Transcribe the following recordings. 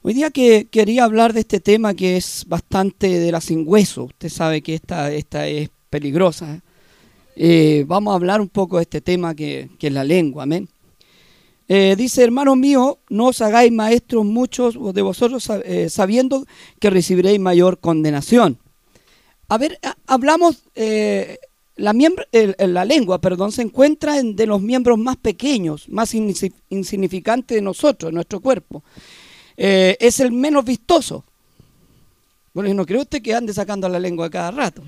Hoy día que quería hablar de este tema que es bastante de la sin hueso. Usted sabe que esta, esta es peligrosa. ¿eh? Eh, vamos a hablar un poco de este tema que, es la lengua. Amén. Eh, dice, hermanos míos, no os hagáis maestros muchos de vosotros sabiendo que recibiréis mayor condenación. A ver, hablamos, la, la, lengua, perdón, se encuentra en de los miembros más pequeños, más insignificantes de nosotros, de nuestro cuerpo. Eh, es el menos vistoso. Bueno, no creo usted que ande sacando la lengua cada rato.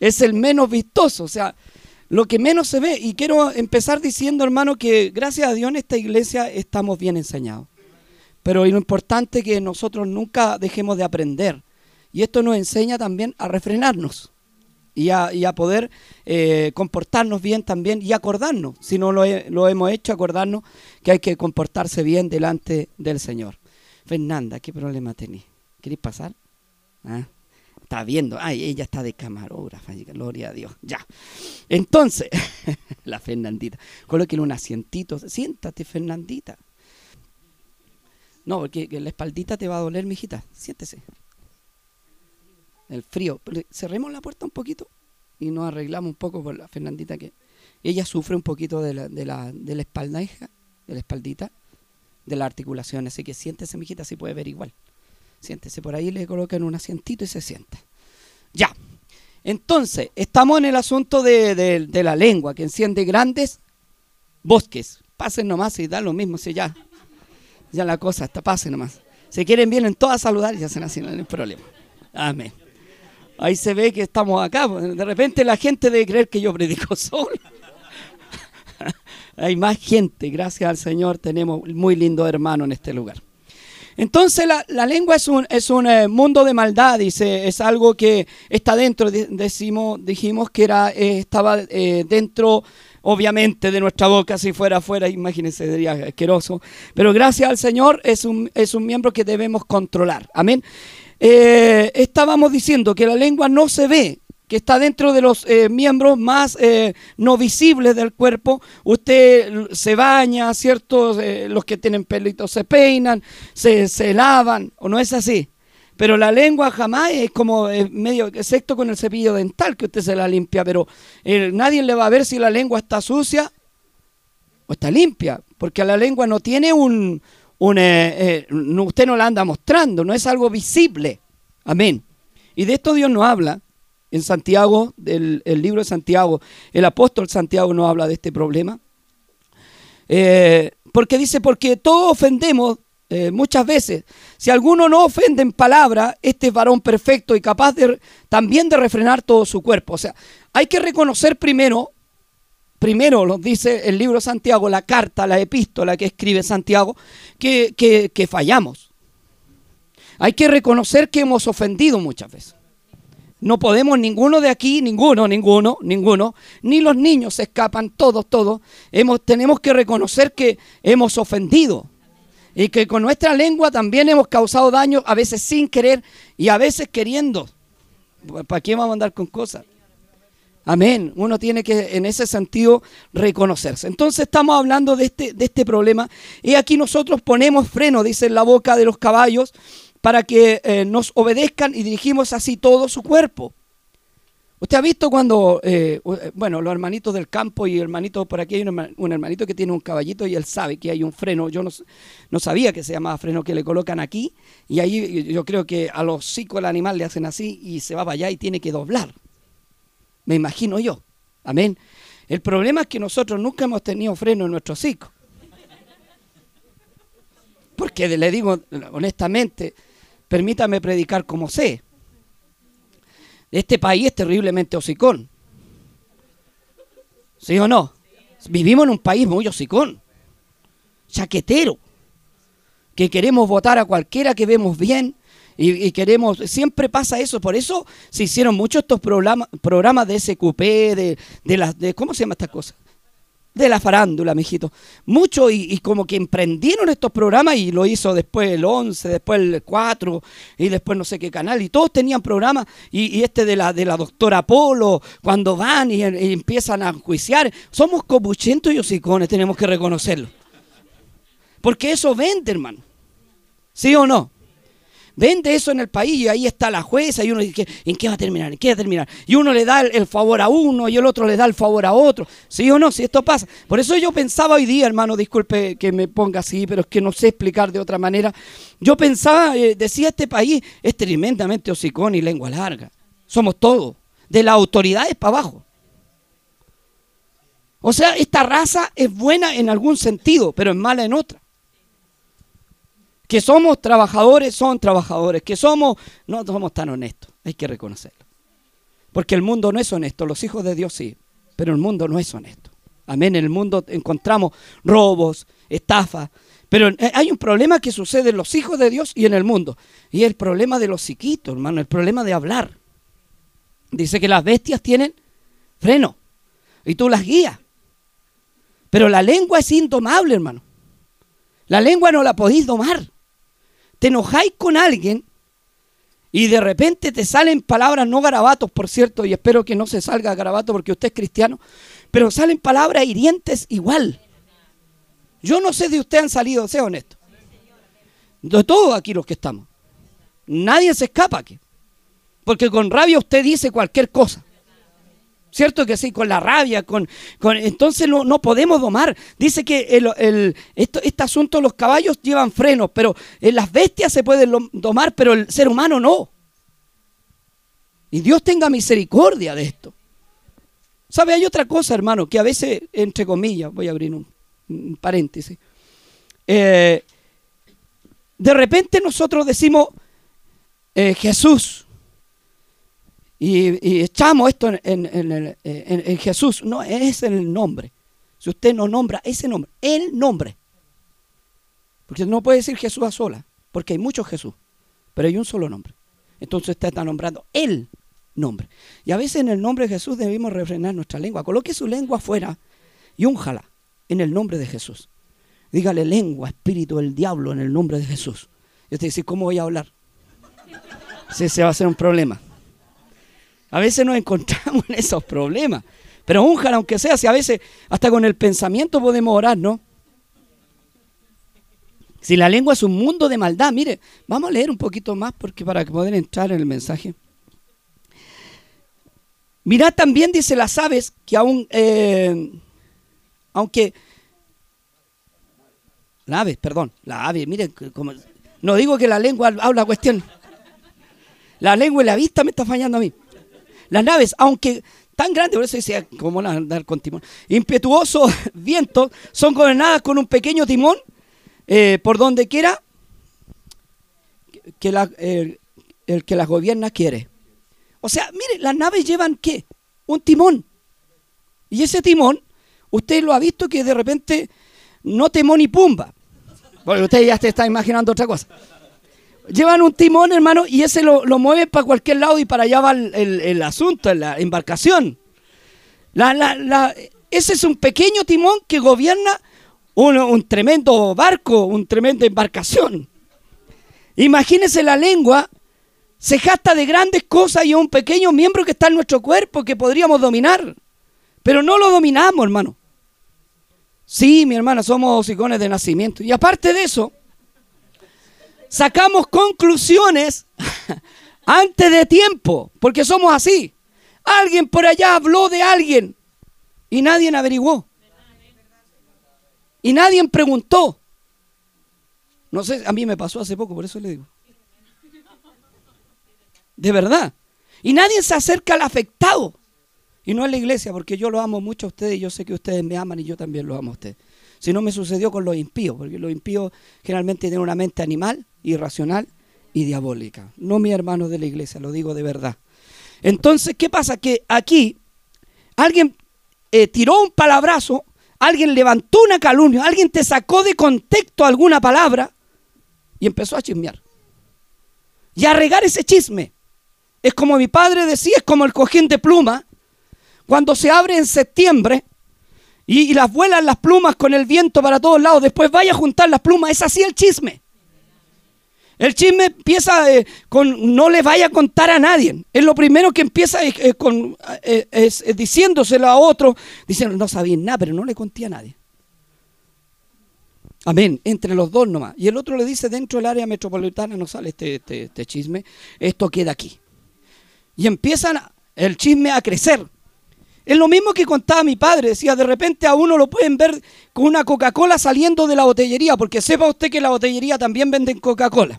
Es el menos vistoso, o sea, lo que menos se ve. Y quiero empezar diciendo, hermano, que gracias a Dios en esta iglesia estamos bien enseñados. Pero lo importante es que nosotros nunca dejemos de aprender. Y esto nos enseña también a refrenarnos y a, poder eh, comportarnos bien también y acordarnos, si no lo, lo, hemos hecho, acordarnos que hay que comportarse bien delante del Señor. Fernanda, ¿qué problema tenés? ¿Querés pasar? ¿Ah? Está viendo, ay, ella está de camarógrafa, gloria a Dios. Ya. Entonces, la Fernandita, coloquen un asientito, siéntate, Fernandita. No, porque la espaldita te va a doler, mijita. Siéntese el frío. Cerremos la puerta un poquito y nos arreglamos un poco por la Fernandita que ella sufre un poquito de la, de la, de la espalda, hija, de la espaldita, de la articulación. Así que siéntese, mijita, si puede ver igual. Siéntese por ahí, le colocan un asientito y se sienta. Ya. Entonces, estamos en el asunto de, de la lengua, que enciende grandes bosques. Pasen nomás y da lo mismo, si ya, ya la cosa está, pasen nomás. Si quieren, vienen todas a saludar y hacen así, no hay problema. Amén. Ahí se ve que estamos acá. De repente la gente debe creer que yo predico solo. Hay más gente, gracias al Señor, tenemos muy lindo hermano en este lugar. Entonces la, lengua es un, es un eh, mundo de maldad, dice, es algo que está dentro, decimos, dijimos que era, eh, estaba eh, dentro, obviamente, de nuestra boca, si fuera afuera, imagínense, sería asqueroso, pero gracias al Señor es un, es un miembro que debemos controlar, amén. Eh, estábamos diciendo que la lengua no se ve, que está dentro de los eh, miembros más eh, no visibles del cuerpo. Usted se baña, ¿cierto? los que tienen pelitos se peinan, se, se, lavan, ¿o no es así? Pero la lengua jamás es como medio, excepto con el cepillo dental que usted se la limpia, pero nadie le va a ver si la lengua está sucia o está limpia, porque la lengua no tiene un, eh, usted no la anda mostrando, no es algo visible. Amén. Y de esto Dios nos habla en Santiago, del el libro de Santiago. El apóstol Santiago nos habla de este problema. Eh, porque dice, porque todos ofendemos eh, muchas veces. Si alguno no ofende en palabra, este es varón perfecto y capaz de, también de refrenar todo su cuerpo. O sea, hay que reconocer primero primero nos dice el libro Santiago, la carta, la epístola que escribe Santiago, que, que, fallamos. Hay que reconocer que hemos ofendido muchas veces. No podemos ninguno de aquí, ninguno, ninguno, ninguno, ni los niños se escapan, todos, todos. Hemos, tenemos que reconocer que hemos ofendido y que con nuestra lengua también hemos causado daño, a veces sin querer y a veces queriendo. ¿Para qué vamos a andar con cosas? Amén. Uno tiene que en ese sentido reconocerse. Entonces estamos hablando de este, de este problema y aquí nosotros ponemos freno, dice en la boca de los caballos, para que eh, nos obedezcan y dirigimos así todo su cuerpo. Usted ha visto cuando, eh, bueno, los hermanitos del campo y hermanitos por aquí, hay un, hermanito que tiene un caballito y él sabe que hay un freno. Yo no, sabía que se llamaba freno que le colocan aquí y ahí yo creo que a los hocico el animal le hacen así y se va para allá y tiene que doblar me imagino yo. Amén. El problema es que nosotros nunca hemos tenido freno en nuestro hocico. Porque le digo honestamente, permítame predicar como sé. Este país es terriblemente hocicón. ¿Sí o no? Vivimos en un país muy hocicón, chaquetero, que queremos votar a cualquiera que vemos bien, y, queremos, siempre pasa eso, por eso se hicieron muchos estos programas, programas de SQP, de, de, las, de, ¿cómo se llama estas cosas? de la farándula, mijito. Mucho y, como que emprendieron estos programas y lo hizo después el 11, después el 4 y después no sé qué canal y todos tenían programas y, este de la, de la doctora Polo, cuando van y, empiezan a juiciar, somos copuchentos y hocicones, tenemos que reconocerlo. Porque eso vende, hermano. ¿Sí o no? Vende eso en el país y ahí está la jueza y uno dice, ¿en qué va a terminar? ¿En qué va a terminar? Y uno le da el, favor a uno y el otro le da el favor a otro. ¿Sí o no? Si esto pasa. Por eso yo pensaba hoy día, hermano, disculpe que me ponga así, pero es que no sé explicar de otra manera. Yo pensaba, eh, decía, este país es tremendamente hocicón y lengua larga. Somos todos, de las autoridades para abajo. O sea, esta raza es buena en algún sentido, pero es mala en otra. Que somos trabajadores, son trabajadores. Que somos, no somos tan honestos, hay que reconocerlo. Porque el mundo no es honesto, los hijos de Dios sí, pero el mundo no es honesto. Amén, en el mundo encontramos robos, estafas, pero hay un problema que sucede en los hijos de Dios y en el mundo. Y el problema de los psiquitos, hermano, el problema de hablar. Dice que las bestias tienen freno y tú las guías. Pero la lengua es indomable, hermano. La lengua no la podéis domar. Te enojáis con alguien y de repente te salen palabras, no garabatos, por cierto, y espero que no se salga garabato porque usted es cristiano, pero salen palabras hirientes igual. Yo no sé de usted han salido, sea honesto. De todos aquí los que estamos. Nadie se escapa aquí. Porque con rabia usted dice cualquier cosa. ¿Cierto que sí? Con la rabia, con, con entonces no, no, podemos domar. Dice que el, este asunto, los caballos llevan frenos, pero en las bestias se pueden domar, pero el ser humano no. Y Dios tenga misericordia de esto. ¿Sabe? Hay otra cosa, hermano, que a veces, entre comillas, voy a abrir un, paréntesis. Eh, de repente nosotros decimos, eh, Jesús, y, echamos esto en, Jesús. No, es el nombre. Si usted no nombra ese nombre, el nombre. Porque no puede decir Jesús a sola, porque hay muchos Jesús, pero hay un solo nombre. Entonces usted está nombrando el nombre. Y a veces en el nombre de Jesús debemos refrenar nuestra lengua. Coloque su lengua afuera y únjala en el nombre de Jesús. Dígale lengua, espíritu del diablo en el nombre de Jesús. Y usted dice, ¿cómo voy a hablar? Si se va a hacer un problema. A veces nos encontramos en esos problemas. Pero unjan, aunque sea, si a veces hasta con el pensamiento podemos orar, ¿no? Si la lengua es un mundo de maldad, mire, vamos a leer un poquito más porque para poder entrar en el mensaje. Mirad también, dice las aves, que aún, eh, aunque, la ave, perdón, la ave, mire, como, no digo que la lengua habla cuestión. La lengua y la vista me está fallando a mí. Las naves, aunque tan grandes, por eso decía, como andar con timón, impetuosos vientos, son gobernadas con un pequeño timón eh, por donde quiera que el que las gobierna quiere. O sea, mire, las naves llevan qué? Un timón. Y ese timón, usted lo ha visto que de repente no timón y pumba. Porque usted ya se está imaginando otra cosa llevan un timón, hermano, y ese lo, lo mueve para cualquier lado y para allá va el, asunto, la embarcación. ese es un pequeño timón que gobierna un, tremendo barco, un tremenda embarcación. Imagínese la lengua, se jasta de grandes cosas y un pequeño miembro que está en nuestro cuerpo que podríamos dominar. Pero no lo dominamos, hermano. Sí, mi hermana, somos icones de nacimiento. Y aparte de eso, sacamos conclusiones antes de tiempo, porque somos así. Alguien por allá habló de alguien y nadie averiguó. Y nadie preguntó. No sé, a mí me pasó hace poco, por eso le digo. De verdad. Y nadie se acerca al afectado. Y no es la iglesia, porque yo lo amo mucho a ustedes y yo sé que ustedes me aman y yo también lo amo a ustedes. Si no me sucedió con los impíos, porque los impíos generalmente tienen una mente animal, irracional y diabólica. No mi hermano de la iglesia, lo digo de verdad. Entonces, ¿qué pasa? Que aquí alguien eh, tiró un palabrazo, alguien levantó una calumnia, alguien te sacó de contexto alguna palabra y empezó a chismear. Y a regar ese chisme. Es como mi padre decía, es como el cojín de pluma. Cuando se abre en septiembre, y, las vuelan las plumas con el viento para todos lados. Después vaya a juntar las plumas. Es así el chisme. El chisme empieza eh, con no le vaya a contar a nadie. Es lo primero que empieza eh, eh, con, diciéndoselo a otro. Diciendo, no sabía nada, pero no le conté a nadie. Amén, entre los dos nomás. Y el otro le dice, dentro del área metropolitana no sale este, este, este chisme, esto queda aquí. Y empiezan el chisme a crecer. Es lo mismo que contaba mi padre, decía, de repente a uno lo pueden ver con una Coca-Cola saliendo de la botellería, porque sepa usted que la botellería también venden Coca-Cola,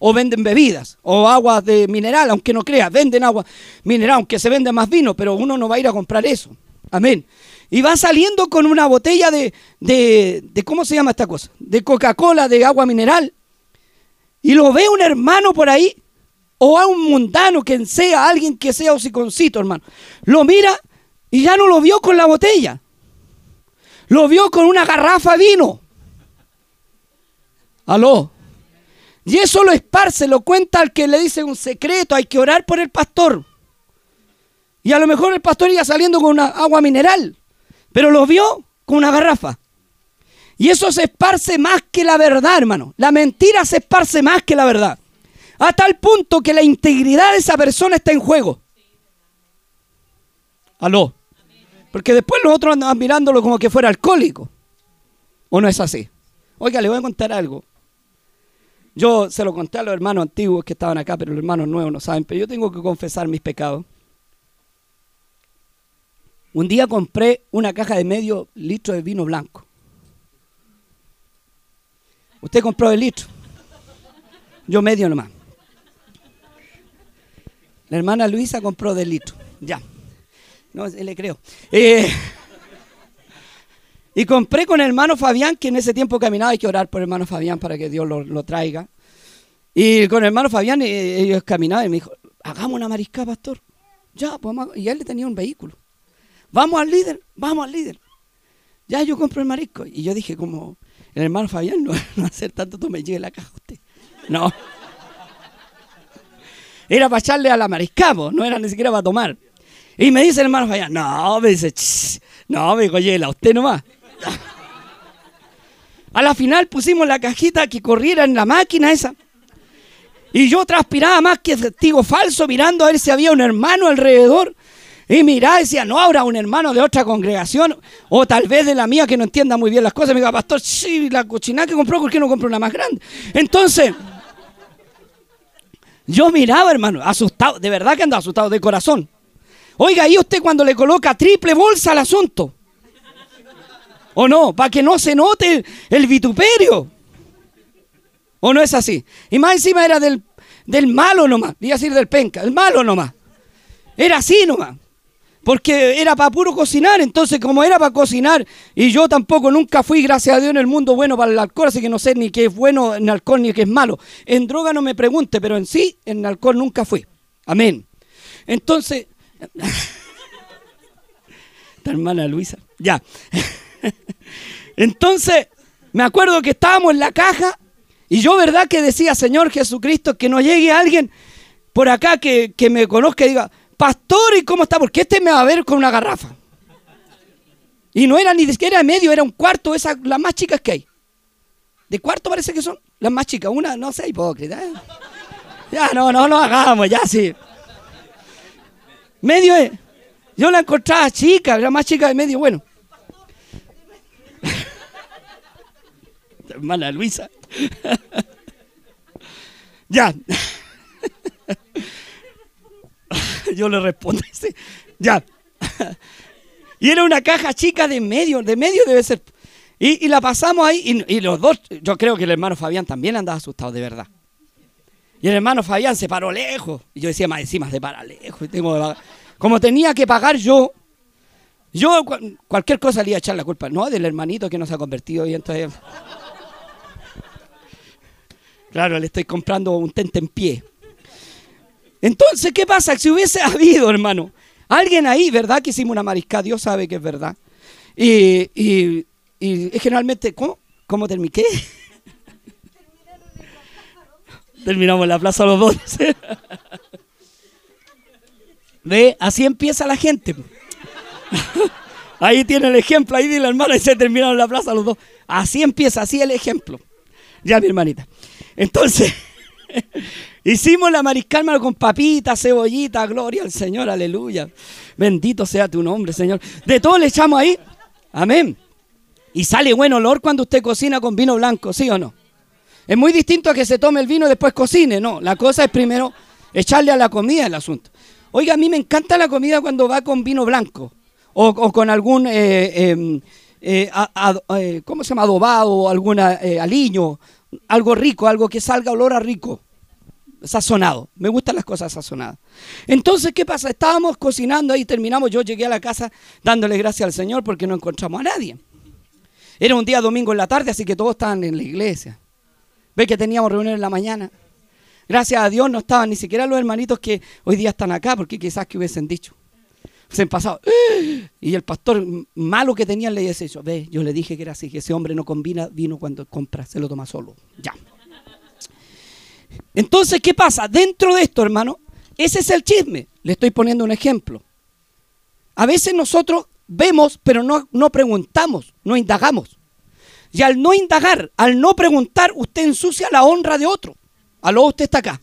o venden bebidas, o aguas de mineral, aunque no crea, venden agua mineral, aunque se vende más vino, pero uno no va a ir a comprar eso. Amén. Y va saliendo con una botella de, de, de ¿cómo se llama esta cosa? De Coca-Cola, de agua mineral. Y lo ve un hermano por ahí, o a un mundano, quien sea, alguien que sea hociconcito, hermano. Lo mira y ya no lo vio con la botella. Lo vio con una garrafa de vino. Aló. Y eso lo esparce, lo cuenta al que le dice un secreto, hay que orar por el pastor. Y a lo mejor el pastor iba saliendo con una agua mineral, pero lo vio con una garrafa. Y eso se esparce más que la verdad, hermano. La mentira se esparce más que la verdad. A tal punto que la integridad de esa persona está en juego. Aló. Porque después los otros andan mirándolo como que fuera alcohólico. ¿O no es así? Oiga, le voy a contar algo. Yo se lo conté a los hermanos antiguos que estaban acá, pero los hermanos nuevos no saben. Pero yo tengo que confesar mis pecados. Un día compré una caja de medio litro de vino blanco. Usted compró el litro. Yo medio nomás. La hermana Luisa compró del litro. Ya. No, le creo. Eh, y compré con el hermano Fabián, que en ese tiempo caminaba, hay que orar por el hermano Fabián para que Dios lo, traiga. Y con el hermano Fabián eh, ellos caminaban y me dijo, hagamos una marisca, pastor. Ya, pues y él le tenía un vehículo. Vamos al líder, vamos al líder. Ya yo compro el marisco. Y yo dije, como el hermano Fabián no, a hacer tanto, tú me lleve la caja a usted. No. Era para echarle a la marisca, no era ni siquiera para tomar. Y me dice el hermano Fabián, no, me dice, no, me dijo, llévela, usted nomás. A la final pusimos la cajita que corriera en la máquina esa. Y yo transpiraba más que testigo falso mirando a ver si había un hermano alrededor. Y miraba y decía, no habrá un hermano de otra congregación o tal vez de la mía que no entienda muy bien las cosas. Me dijo, pastor, sí, la cochina que compró, ¿por qué no compró una más grande? Entonces, yo miraba, hermano, asustado, de verdad que andaba asustado de corazón. Oiga, ahí usted cuando le coloca triple bolsa al asunto. ¿O no? Para que no se note el, vituperio. ¿O no es así? Y más encima era del, del malo nomás. Iba a decir del penca, el malo nomás. Era así nomás. Porque era para puro cocinar. Entonces, como era para cocinar, y yo tampoco nunca fui, gracias a Dios, en el mundo bueno para el alcohol, así que no sé ni qué es bueno en alcohol ni qué es malo. En droga no me pregunte, pero en sí, en alcohol nunca fui. Amén. Entonces, esta hermana Luisa. Ya. Entonces, me acuerdo que estábamos en la caja y yo, ¿verdad? Que decía, Señor Jesucristo, que no llegue alguien por acá que, me conozca y diga, Pastor, ¿y cómo está? Porque este me va a ver con una garrafa. Y no era ni siquiera medio, era un cuarto, esas, las más chicas que hay. De cuarto parece que son las más chicas. Una, no sé, hipócrita. ¿eh? Ya, no, no lo hagamos, ya sí. Medio es. Yo la encontraba chica, era más chica de medio, bueno. Hermana Luisa. ya. Yo le respondo. Ya. y era una caja chica de medio, de medio debe ser. Y, la pasamos ahí y, los dos, yo creo que el hermano Fabián también andaba asustado, de verdad. Y el hermano Fabián se paró lejos. Y yo decía, más encima se para lejos. como tenía que pagar yo, yo cualquier cosa le iba a echar la culpa. No, del hermanito que no se ha convertido. Y entonces... Claro, le estoy comprando un tente en pie. Entonces, ¿qué pasa? Si hubiese habido, hermano, alguien ahí, ¿verdad? Que hicimos una marisca, Dios sabe que es verdad. Y, y, y generalmente, ¿cómo? ¿Cómo terminé? Terminamos la plaza los dos. ¿Ve? Así empieza la gente. Ahí tiene el ejemplo, ahí dile hermana y se terminaron la plaza los dos. Así empieza, así el ejemplo. Ya, mi hermanita. Entonces, hicimos la mariscal con papitas, cebollita, gloria al Señor, aleluya. Bendito sea tu nombre, Señor. De todo le echamos ahí. Amén. Y sale buen olor cuando usted cocina con vino blanco, ¿sí o no? Es muy distinto a que se tome el vino y después cocine, no. La cosa es primero echarle a la comida el asunto. Oiga, a mí me encanta la comida cuando va con vino blanco o, con algún, eh, em, eh, eh, ¿cómo se llama? Adobado o algún aliño, algo rico, algo que salga olor a rico, sazonado. Me gustan las cosas sazonadas. Entonces, ¿qué pasa? Estábamos cocinando ahí, terminamos, yo llegué a la casa dándole gracias al Señor porque no encontramos a nadie. Era un día domingo en la tarde, así que todos estaban en la iglesia. Ve que teníamos reunión en la mañana. Gracias a Dios no estaban ni siquiera los hermanitos que hoy día están acá, porque quizás que hubiesen dicho. Se pasado. Y el pastor malo que tenía le dice eso. Ve, yo le dije que era así, que ese hombre no combina vino cuando compra, se lo toma solo. Ya. Entonces, ¿qué pasa? Dentro de esto, hermano, ese es el chisme. Le estoy poniendo un ejemplo. A veces nosotros vemos, pero no, no preguntamos, no indagamos. Y al no indagar, al no preguntar, usted ensucia la honra de otro. Aló, usted está acá.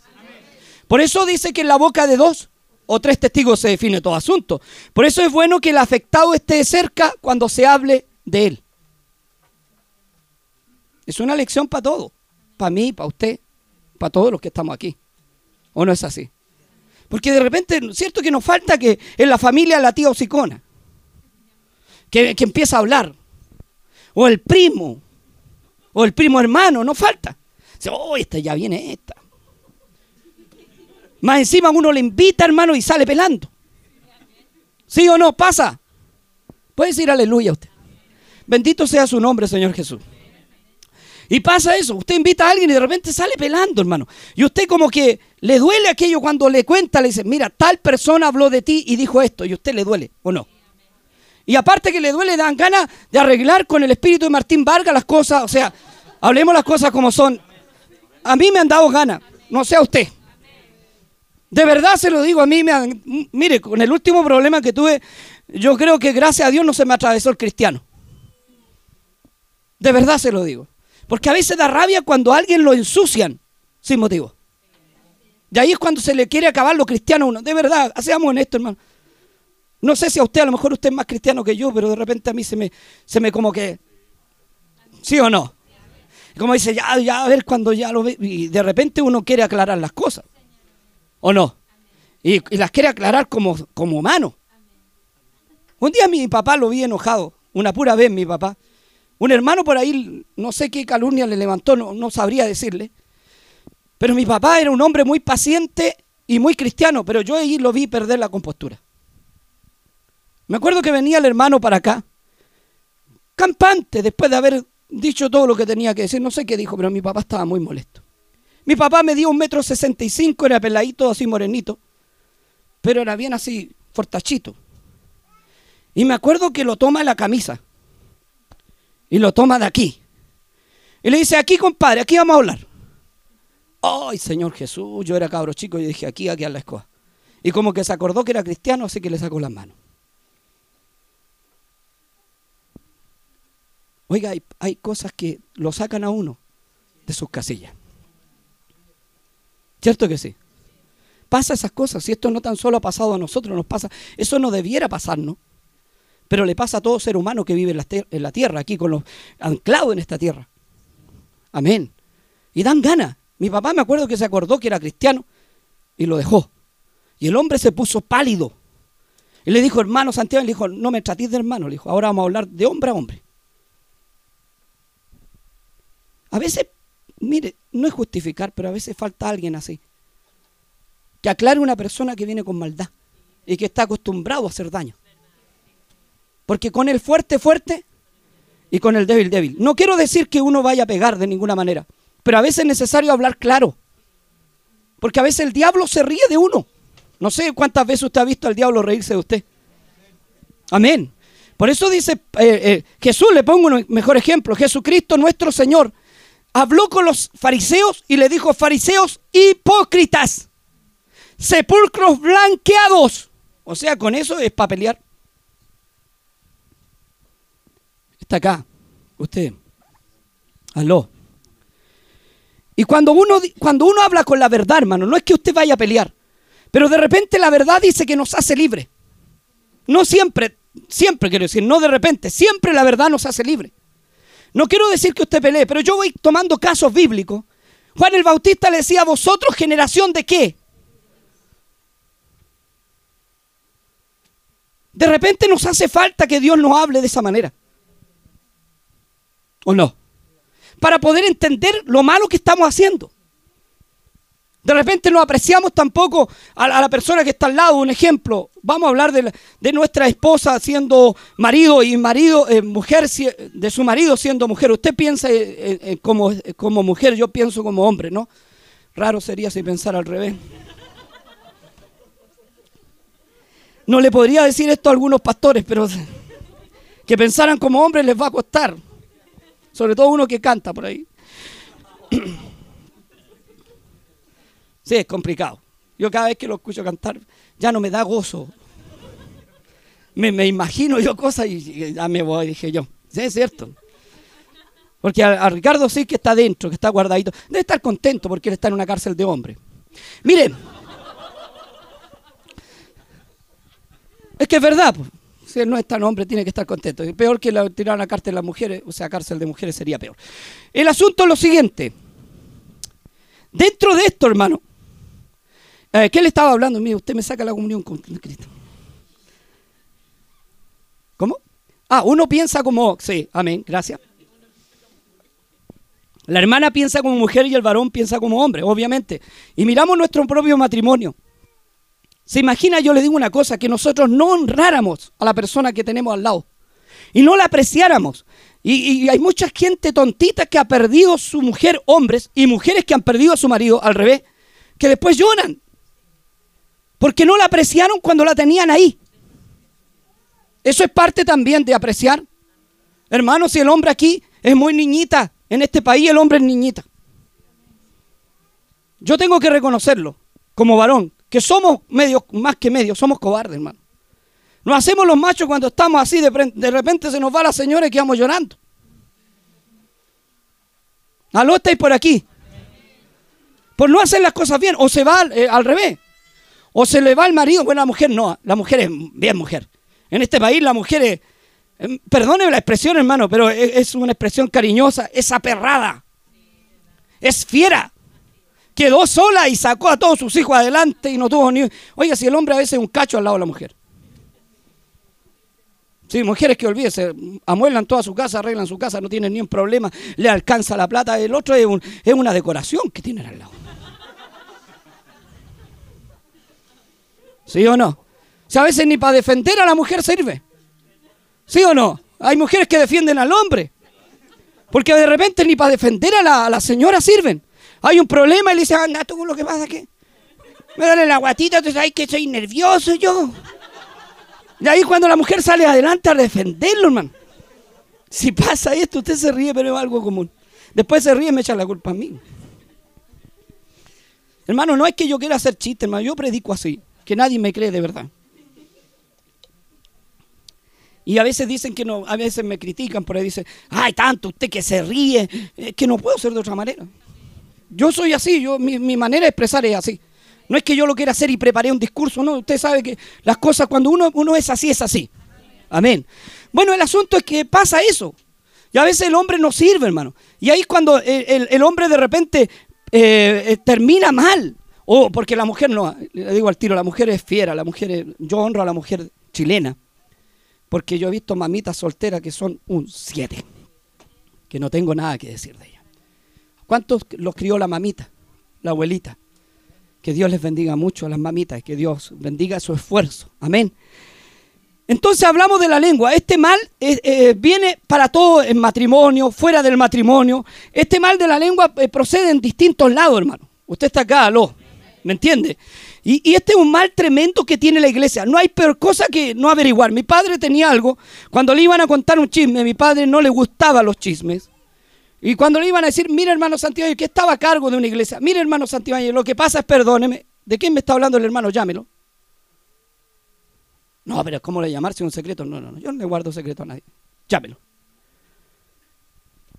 Por eso dice que en la boca de dos o tres testigos se define todo asunto. Por eso es bueno que el afectado esté cerca cuando se hable de él. Es una lección para todos. Para mí, para usted, para todos los que estamos aquí. ¿O no es así? Porque de repente, cierto que nos falta que en la familia la tía hocicona, que, que empieza a hablar, o el primo, o el primo hermano, no falta. Dice, oh, esta ya viene esta. Más encima uno le invita, hermano, y sale pelando. ¿Sí o no? Pasa. Puede decir aleluya usted. Bendito sea su nombre, Señor Jesús. Y pasa eso, usted invita a alguien y de repente sale pelando, hermano. Y usted como que le duele aquello cuando le cuenta, le dice, mira, tal persona habló de ti y dijo esto, y a usted le duele, ¿o no? Y aparte que le duele, dan ganas de arreglar con el espíritu de Martín Vargas las cosas. O sea, hablemos las cosas como son. A mí me han dado ganas, no sea usted. De verdad se lo digo, a mí me. Mire, con el último problema que tuve, yo creo que gracias a Dios no se me atravesó el cristiano. De verdad se lo digo. Porque a veces da rabia cuando a alguien lo ensucian sin motivo. Y ahí es cuando se le quiere acabar lo cristiano a uno. De verdad, seamos honestos, hermano. No sé si a usted, a lo mejor usted es más cristiano que yo, pero de repente a mí se me, se me como que... ¿Sí o no? Como dice, ya, ya, a ver cuando ya lo ve. Y de repente uno quiere aclarar las cosas. ¿O no? Y, las quiere aclarar como, como humano. Un día mi papá lo vi enojado, una pura vez mi papá. Un hermano por ahí, no sé qué calumnia le levantó, no, no sabría decirle. Pero mi papá era un hombre muy paciente y muy cristiano, pero yo ahí lo vi perder la compostura. Me acuerdo que venía el hermano para acá, campante, después de haber dicho todo lo que tenía que decir. No sé qué dijo, pero mi papá estaba muy molesto. Mi papá me dio un metro sesenta y cinco, era peladito, así morenito, pero era bien así, fortachito. Y me acuerdo que lo toma en la camisa y lo toma de aquí. Y le dice, aquí compadre, aquí vamos a hablar. Ay, Señor Jesús, yo era cabro chico y dije, aquí, aquí a la escoba. Y como que se acordó que era cristiano, así que le sacó las manos. Oiga, hay, cosas que lo sacan a uno de sus casillas. ¿Cierto que sí? Pasa esas cosas. Y esto no tan solo ha pasado a nosotros, nos pasa. Eso no debiera pasarnos. Pero le pasa a todo ser humano que vive en la, tierra, aquí con los anclados en esta tierra. Amén. Y dan ganas. Mi papá me acuerdo que se acordó que era cristiano y lo dejó. Y el hombre se puso pálido. Y le dijo, hermano Santiago, le dijo, no me tratéis de hermano. Le dijo, ahora vamos a hablar de hombre a hombre. A veces, mire, no es justificar, pero a veces falta alguien así. Que aclare una persona que viene con maldad y que está acostumbrado a hacer daño. Porque con el fuerte, fuerte y con el débil, débil. No quiero decir que uno vaya a pegar de ninguna manera, pero a veces es necesario hablar claro. Porque a veces el diablo se ríe de uno. No sé cuántas veces usted ha visto al diablo reírse de usted. Amén. Por eso dice eh, eh, Jesús, le pongo un mejor ejemplo, Jesucristo nuestro Señor habló con los fariseos y le dijo, fariseos hipócritas, sepulcros blanqueados. O sea, con eso es para pelear. Está acá, usted. Aló. Y cuando uno, cuando uno habla con la verdad, hermano, no es que usted vaya a pelear, pero de repente la verdad dice que nos hace libre. No siempre, siempre quiero decir, no de repente, siempre la verdad nos hace libre. No quiero decir que usted pelee, pero yo voy tomando casos bíblicos. Juan el Bautista le decía, vosotros generación de qué? De repente nos hace falta que Dios nos hable de esa manera. ¿O no? Para poder entender lo malo que estamos haciendo. De repente no apreciamos tampoco a, la persona que está al lado. Un ejemplo, vamos a hablar de, nuestra esposa siendo marido y marido, eh, mujer, de su marido siendo mujer. Usted piensa eh, eh, como, como mujer, yo pienso como hombre, ¿no? Raro sería si pensara al revés. No le podría decir esto a algunos pastores, pero que pensaran como hombres les va a costar. Sobre todo uno que canta por ahí. Sí, es complicado. Yo cada vez que lo escucho cantar ya no me da gozo. Me, imagino yo cosas y, ya me voy, dije yo. Sí, es cierto. Porque a, Ricardo sí que está dentro, que está guardadito. Debe estar contento porque él está en una cárcel de hombre. Miren. Es que es verdad. Si él no es tan hombre, tiene que estar contento. Peor que la, tirar a cárcel de las mujeres, o sea, cárcel de mujeres sería peor. El asunto es lo siguiente. Dentro de esto, hermano, eh, ¿Qué le estaba hablando? Mire, usted me saca la comunión con Cristo. ¿Cómo? Ah, uno piensa como, sí, amén, gracias. La hermana piensa como mujer y el varón piensa como hombre, obviamente. Y miramos nuestro propio matrimonio. Se imagina, yo le digo una cosa, que nosotros no honráramos a la persona que tenemos al lado y no la apreciáramos. Y, hay mucha gente tontita que ha perdido su mujer, hombres, y mujeres que han perdido a su marido, al revés, que después lloran. Porque no la apreciaron cuando la tenían ahí. Eso es parte también de apreciar. Hermanos, si el hombre aquí es muy niñita, en este país el hombre es niñita. Yo tengo que reconocerlo como varón, que somos medios, más que medios, somos cobardes, hermano. Nos hacemos los machos cuando estamos así, de, repente se nos va la señora y quedamos llorando. Aló, estáis por aquí. Por no hacer las cosas bien, o se va eh, al revés. O se le va el marido, bueno, la mujer no, la mujer es bien mujer. En este país la mujer es, em, perdóneme la expresión hermano, pero e, es, una expresión cariñosa, es aperrada, es fiera. Quedó sola y sacó a todos sus hijos adelante y no tuvo ni... Oiga, si el hombre a veces es un cacho al lado de la mujer. Sí, mujeres que olvídese, amuelan toda su casa, arreglan su casa, no tienen ni un problema, le alcanza la plata. El otro es, es una decoración que tienen al lado. ¿Sí o no? Si a veces ni para defender a la mujer sirve. ¿Sí o no? Hay mujeres que defienden al hombre. Porque de repente ni para defender a la, señora sirven. Hay un problema y le dicen, anda tú lo que pasa que me duele la guatita, tú sabes que soy nervioso yo. Y ahí cuando la mujer sale adelante a defenderlo, hermano. Si pasa esto, usted se ríe, pero es algo común. Después se ríe y me echa la culpa a mí. Hermano, no es que yo quiera hacer chiste, hermano. Yo predico así que nadie me cree de verdad. Y a veces dicen que no, a veces me critican por ahí, dicen, ay, tanto usted que se ríe, que no puedo ser de otra manera. Yo soy así, yo, mi, manera de expresar es así. No es que yo lo quiera hacer y preparé un discurso, no, usted sabe que las cosas cuando uno, uno es así, es así. Amén. Bueno, el asunto es que pasa eso. Y a veces el hombre no sirve, hermano. Y ahí es cuando el, hombre de repente eh, eh, termina mal. Oh, porque la mujer no, le digo al tiro, la mujer es fiera, la mujer, yo honro a la mujer chilena, porque yo he visto mamitas solteras que son un siete, que no tengo nada que decir de ella. ¿Cuántos los crió la mamita, la abuelita? Que Dios les bendiga mucho a las mamitas, que Dios bendiga su esfuerzo. Amén. Entonces hablamos de la lengua. Este mal eh, eh, viene para todo en matrimonio, fuera del matrimonio. Este mal de la lengua eh, procede en distintos lados, hermano. Usted está acá, aló. ¿Me entiende? Y, este es un mal tremendo que tiene la iglesia. No hay peor cosa que no averiguar. Mi padre tenía algo. Cuando le iban a contar un chisme, mi padre no le gustaban los chismes. Y cuando le iban a decir, mira hermano Santiago, que estaba a cargo de una iglesia, mira hermano Santiago, lo que pasa es, perdóneme, ¿de quién me está hablando el hermano? Llámelo. No, pero ¿cómo le llamarse un secreto? No, no, no, yo no le guardo secreto a nadie. Llámelo.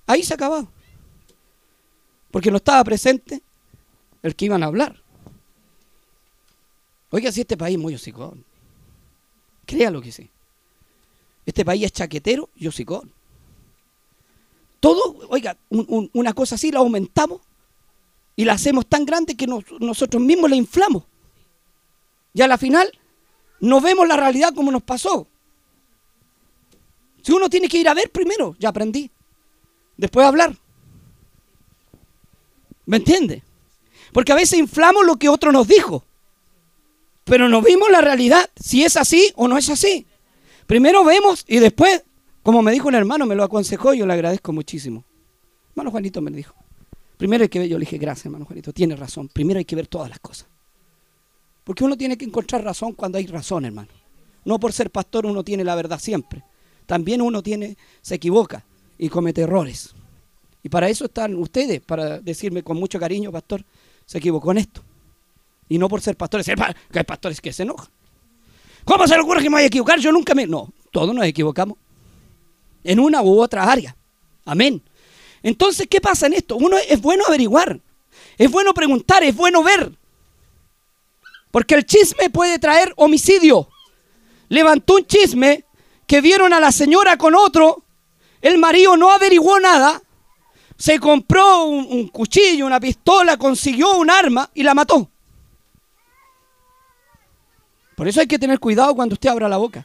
Ahí se acabó. Porque no estaba presente el que iban a hablar. Oiga, si este país es muy hocicón. Créalo que sí. Este país es chaquetero y hocicón. todo, oiga, una cosa así la aumentamos y la hacemos tan grande que nosotros mismos la inflamos. Y a la final no vemos la realidad como nos pasó. Si uno tiene que ir a ver primero, ya aprendí. Después hablar. ¿Me entiende? Porque a veces inflamos lo que otro nos dijo. Pero no vimos la realidad, si es así o no es así. Primero vemos y después, como me dijo un hermano, me lo aconsejó, yo le agradezco muchísimo. Hermano Juanito me dijo. Primero hay que ver, yo le dije, gracias hermano Juanito, tiene razón. Primero hay que ver todas las cosas. Porque uno tiene que encontrar razón cuando hay razón, hermano. No por ser pastor uno tiene la verdad siempre. También uno tiene, se equivoca y comete errores. Y para eso están ustedes, para decirme con mucho cariño, pastor, se equivocó en esto. Y no por ser pastores, que hay pastores que se enojan. ¿Cómo se le ocurre que me voy a equivocar? Yo nunca me... No, todos nos equivocamos. En una u otra área. Amén. Entonces, ¿qué pasa en esto? Uno es bueno averiguar. Es bueno preguntar, es bueno ver. Porque el chisme puede traer homicidio. Levantó un chisme que vieron a la señora con otro. El marido no averiguó nada. Se compró un, un cuchillo, una pistola, consiguió un arma y la mató. Por eso hay que tener cuidado cuando usted abra la boca.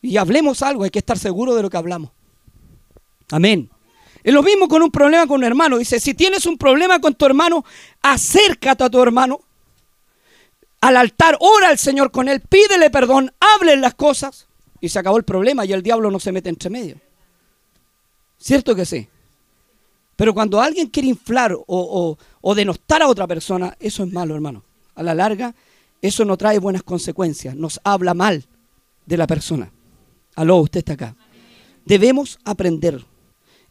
Y hablemos algo, hay que estar seguro de lo que hablamos. Amén. Es lo mismo con un problema con un hermano. Dice, si tienes un problema con tu hermano, acércate a tu hermano al altar, ora al Señor con él, pídele perdón, hable las cosas y se acabó el problema y el diablo no se mete entre medio. ¿Cierto que sí? Pero cuando alguien quiere inflar o, o denostar a otra persona, eso es malo, hermano. A la larga, eso no trae buenas consecuencias, nos habla mal de la persona. Aló, usted está acá. Debemos aprender.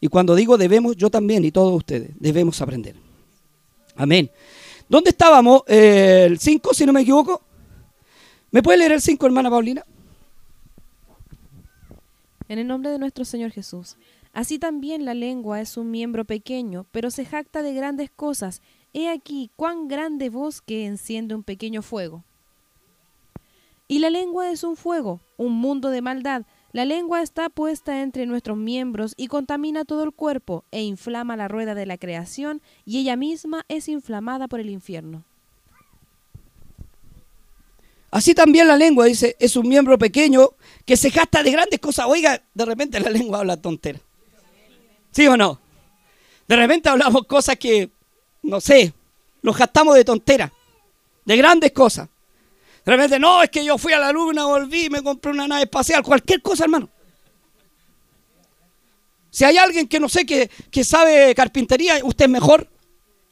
Y cuando digo debemos, yo también y todos ustedes, debemos aprender. Amén. ¿Dónde estábamos? El 5, si no me equivoco. ¿Me puede leer el 5, hermana Paulina? En el nombre de nuestro Señor Jesús. Así también la lengua es un miembro pequeño, pero se jacta de grandes cosas. He aquí cuán grande bosque enciende un pequeño fuego. Y la lengua es un fuego, un mundo de maldad. La lengua está puesta entre nuestros miembros y contamina todo el cuerpo e inflama la rueda de la creación y ella misma es inflamada por el infierno. Así también la lengua, dice, es un miembro pequeño que se gasta de grandes cosas. Oiga, de repente la lengua habla tontera. ¿Sí o no? De repente hablamos cosas que, no sé, nos gastamos de tontera, de grandes cosas. De repente, no, es que yo fui a la luna, volví, me compré una nave espacial, cualquier cosa, hermano. Si hay alguien que no sé, que, que sabe carpintería, usted es mejor.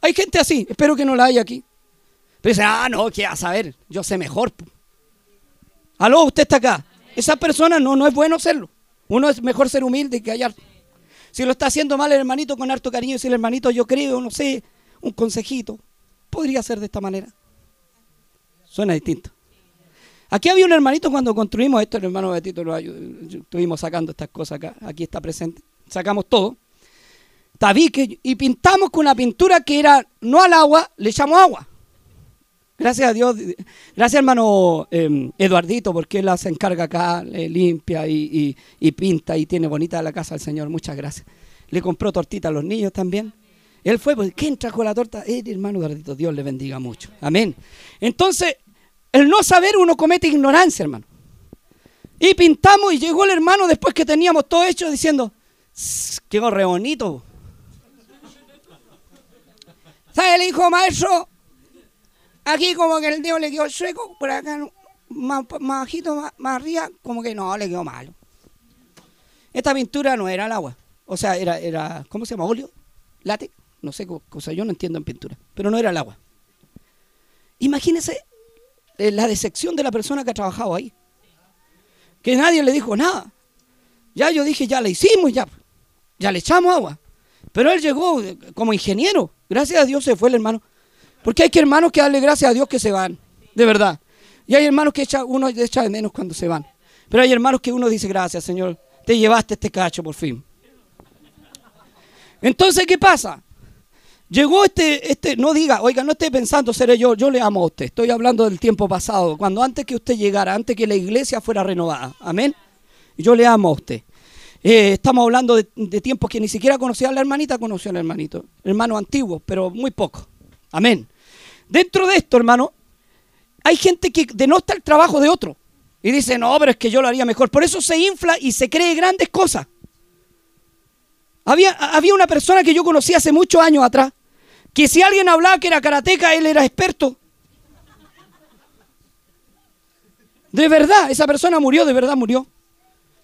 Hay gente así, espero que no la haya aquí. Pero dice, ah, no, ¿qué a saber? Yo sé mejor. Aló, usted está acá. Esa persona no, no es bueno serlo. Uno es mejor ser humilde que hallar. Si lo está haciendo mal el hermanito con harto cariño, si el hermanito yo creo, no sé, un consejito, podría ser de esta manera. Suena distinto. Aquí había un hermanito cuando construimos esto, el hermano Betito lo estuvimos sacando estas cosas acá, aquí está presente, sacamos todo, tabique y pintamos con una pintura que era no al agua, le echamos agua. Gracias a Dios, gracias hermano em, Eduardito, porque él se encarga acá, limpia y, pinta y tiene bonita la casa del Señor, muchas gracias. Le compró tortita a los niños también. Él fue, pues, ¿quién trajo la torta? El hermano Eduardito, Dios le bendiga mucho. Amén. Entonces, el no saber uno comete ignorancia, hermano. Y pintamos y llegó el hermano después que teníamos todo hecho diciendo, qué re bonito. ¿Sabe? Le dijo, maestro, aquí como que el dedo le quedó seco, por acá más, bajito, más, arriba, como que no, le quedó malo. Esta pintura no era el agua. O sea, era, era ¿cómo se llama? ¿Óleo? ¿Látex? No sé, cosa yo no entiendo en pintura. Pero no era el agua. Imagínese la decepción de la persona que ha trabajado ahí. Que nadie le dijo nada. Ya yo dije, ya le hicimos, ya, ya le echamos agua. Pero él llegó como ingeniero. Gracias a Dios se fue el hermano. Porque hay que hermanos que darle gracias a Dios que se van. De verdad. Y hay hermanos que echa, uno echa de menos cuando se van. Pero hay hermanos que uno dice, gracias Señor, te llevaste este cacho por fin. Entonces, ¿qué pasa? Llegó este, este, no diga, oiga, no esté pensando seré yo, yo le amo a usted. Estoy hablando del tiempo pasado, cuando antes que usted llegara, antes que la iglesia fuera renovada. Amén. Yo le amo a usted. Eh, estamos hablando de, tiempos que ni siquiera conocía a la hermanita, conocía al hermanito. Hermanos antiguos, pero muy poco. Amén. Dentro de esto, hermano, hay gente que denota el trabajo de otro. Y dice, no, pero es que yo lo haría mejor. Por eso se infla y se cree grandes cosas. Había, había una persona que yo conocí hace muchos años atrás, que si alguien hablaba que era karateca, él era experto. De verdad, esa persona murió, de verdad murió.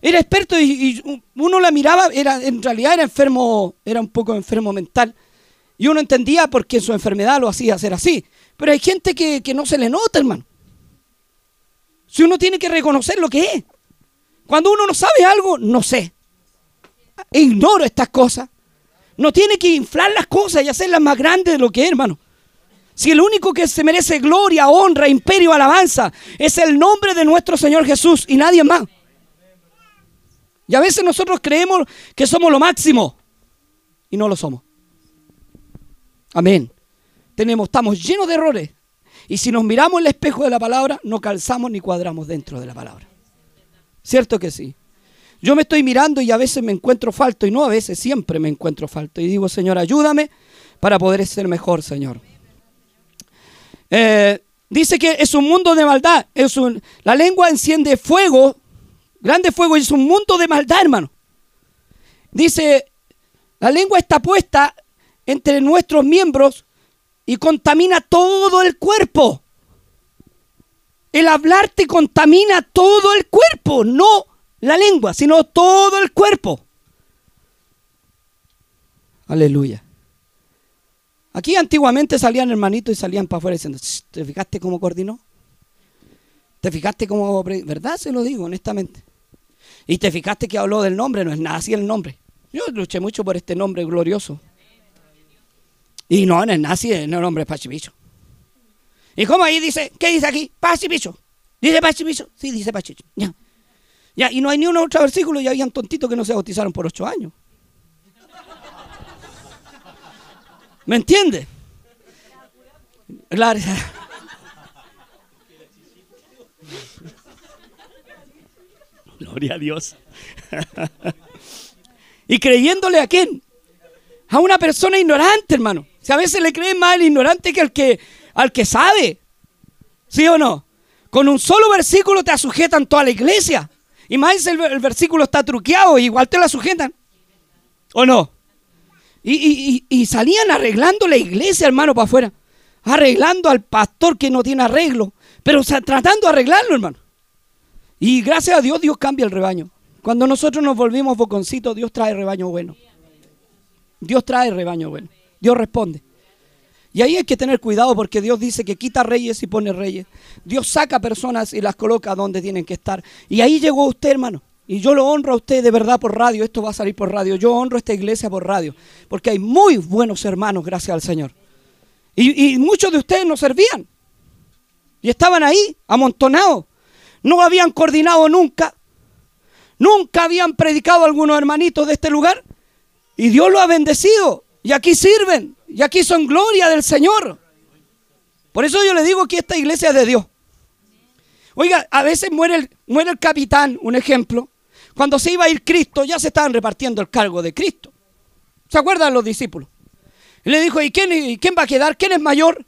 Era experto y, uno la miraba, era, en realidad era enfermo, era un poco enfermo mental. Y uno entendía porque su enfermedad lo hacía ser así. Pero hay gente que, que no se le nota, hermano. Si uno tiene que reconocer lo que es. Cuando uno no sabe algo, no sé. Ignoro estas cosas. No tiene que inflar las cosas y hacerlas más grandes de lo que es, hermano. Si el único que se merece gloria, honra, imperio, alabanza es el nombre de nuestro Señor Jesús y nadie más. Y a veces nosotros creemos que somos lo máximo y no lo somos. Amén. Tenemos, estamos llenos de errores. Y si nos miramos el espejo de la palabra, no calzamos ni cuadramos dentro de la palabra. ¿Cierto que sí? Yo me estoy mirando y a veces me encuentro falto, y no a veces, siempre me encuentro falto. Y digo, Señor, ayúdame para poder ser mejor, Señor. Eh, dice que es un mundo de maldad. Es un, la lengua enciende fuego, grande fuego, y es un mundo de maldad, hermano. Dice, la lengua está puesta entre nuestros miembros y contamina todo el cuerpo. El hablar te contamina todo el cuerpo, no la lengua, sino todo el cuerpo. Aleluya. Aquí antiguamente salían hermanitos y salían para afuera diciendo, ¿te fijaste cómo coordinó? ¿Te fijaste cómo... ¿Verdad? Se lo digo, honestamente. Y te fijaste que habló del nombre, no es nada así el nombre. Yo luché mucho por este nombre glorioso. Y no, no es nada así, el nombre es. ¿Y cómo ahí dice? ¿Qué dice aquí? Pachipicho. ¿Dice Pachipicho? Sí, dice Pachipicho. Ya. Ya, y no hay ni un otro versículo y habían tontitos que no se bautizaron por ocho años. ¿Me entiende? Claro. Gloria a Dios. y creyéndole a quién? A una persona ignorante, hermano. Si a veces le creen más al ignorante que al que, al que sabe. ¿Sí o no? Con un solo versículo te sujetan toda la iglesia. Y más el, versículo está truqueado, igual te la sujetan. ¿O no? Y, salían arreglando la iglesia, hermano, para afuera. Arreglando al pastor que no tiene arreglo. Pero tratando de arreglarlo, hermano. Y gracias a Dios, Dios cambia el rebaño. Cuando nosotros nos volvimos boconcitos, Dios trae rebaño bueno. Dios trae rebaño bueno. Dios responde. Y ahí hay que tener cuidado porque Dios dice que quita reyes y pone reyes. Dios saca personas y las coloca donde tienen que estar. Y ahí llegó usted, hermano. Y yo lo honro a usted de verdad por radio. Esto va a salir por radio. Yo honro a esta iglesia por radio. Porque hay muy buenos hermanos, gracias al Señor. Y, y muchos de ustedes nos servían. Y estaban ahí, amontonados. No habían coordinado nunca. Nunca habían predicado algunos hermanitos de este lugar. Y Dios lo ha bendecido. Y aquí sirven. Y aquí son gloria del Señor. Por eso yo le digo que esta iglesia es de Dios. Oiga, a veces muere el, muere el capitán, un ejemplo. Cuando se iba a ir Cristo, ya se estaban repartiendo el cargo de Cristo. ¿Se acuerdan los discípulos? Y le dijo, ¿y quién, ¿y quién va a quedar? ¿Quién es mayor?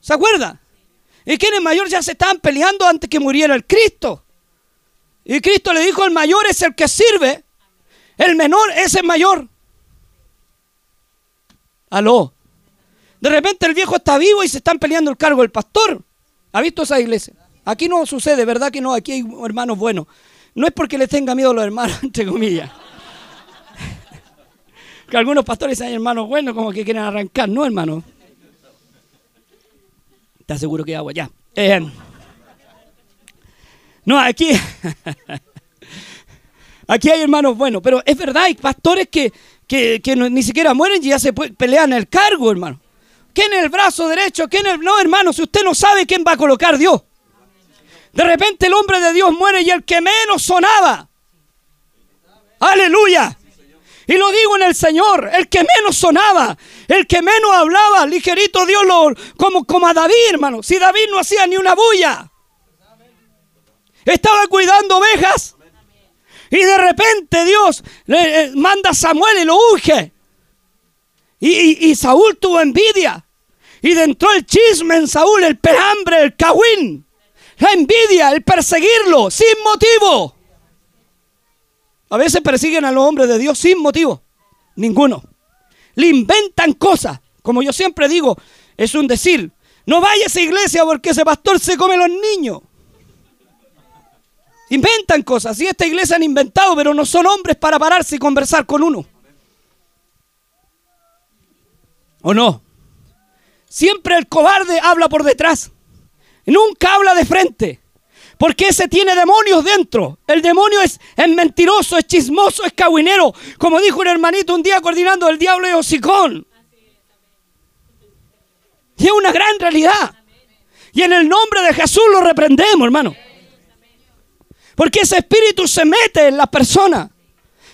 ¿Se acuerda? ¿Y quién es mayor? Ya se estaban peleando antes que muriera el Cristo. Y Cristo le dijo, el mayor es el que sirve, el menor es el mayor. Aló. De repente el viejo está vivo y se están peleando el cargo del pastor. ¿Ha visto esa iglesia? Aquí no sucede, ¿verdad que no? Aquí hay hermanos buenos. No es porque les tenga miedo a los hermanos, entre comillas. que algunos pastores hay hermanos buenos como que quieren arrancar, ¿no, hermano? ¿Estás seguro que agua? Ya. Eh, no, aquí... aquí hay hermanos buenos, pero es verdad, hay pastores que, que, ni siquiera mueren y ya se pelean el cargo, hermano. ¿Quién es el brazo derecho? ¿Quién es No, hermano, si usted no sabe quién va a colocar Dios. De repente el hombre de Dios muere y el que menos sonaba. Aleluya. Y lo digo en el Señor, el que menos sonaba, el que menos hablaba, ligerito Dios lo, como, como a David, hermano. Si David no hacía ni una bulla, estaba cuidando ovejas, Y de repente Dios le, eh, manda a Samuel y lo unge. Y, y- Saúl tuvo envidia. Y entró el chisme en Saúl, el pelambre, el cagüín. La envidia, el perseguirlo sin motivo. A veces persiguen a los hombres de Dios sin motivo. Ninguno. Le inventan cosas. Como yo siempre digo, es un decir. No vaya a esa iglesia porque ese pastor se come los niños. Inventan cosas. Y esta iglesia han inventado, pero no son hombres para pararse y conversar con uno. ¿O no? Siempre el cobarde habla por detrás. Nunca habla de frente. Porque ese tiene demonios dentro. El demonio es, es mentiroso, es chismoso, es cagüinero. Como dijo un hermanito un día coordinando el diablo de hocicón. Y es una gran realidad. Y en el nombre de Jesús lo reprendemos, hermano. Porque ese espíritu se mete en la persona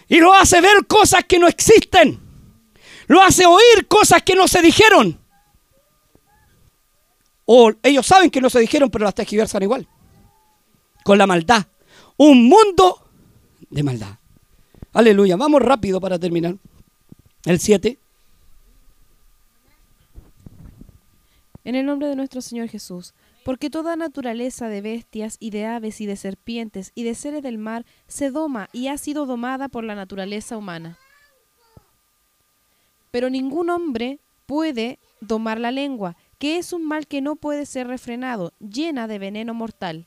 y lo hace ver cosas que no existen. Lo hace oír cosas que no se dijeron. O ellos saben que no se dijeron, pero las tergiversan igual. Con la maldad. Un mundo de maldad. Aleluya. Vamos rápido para terminar. El 7. En el nombre de nuestro Señor Jesús, porque toda naturaleza de bestias y de aves y de serpientes y de seres del mar se doma y ha sido domada por la naturaleza humana. Pero ningún hombre puede domar la lengua, que es un mal que no puede ser refrenado, llena de veneno mortal.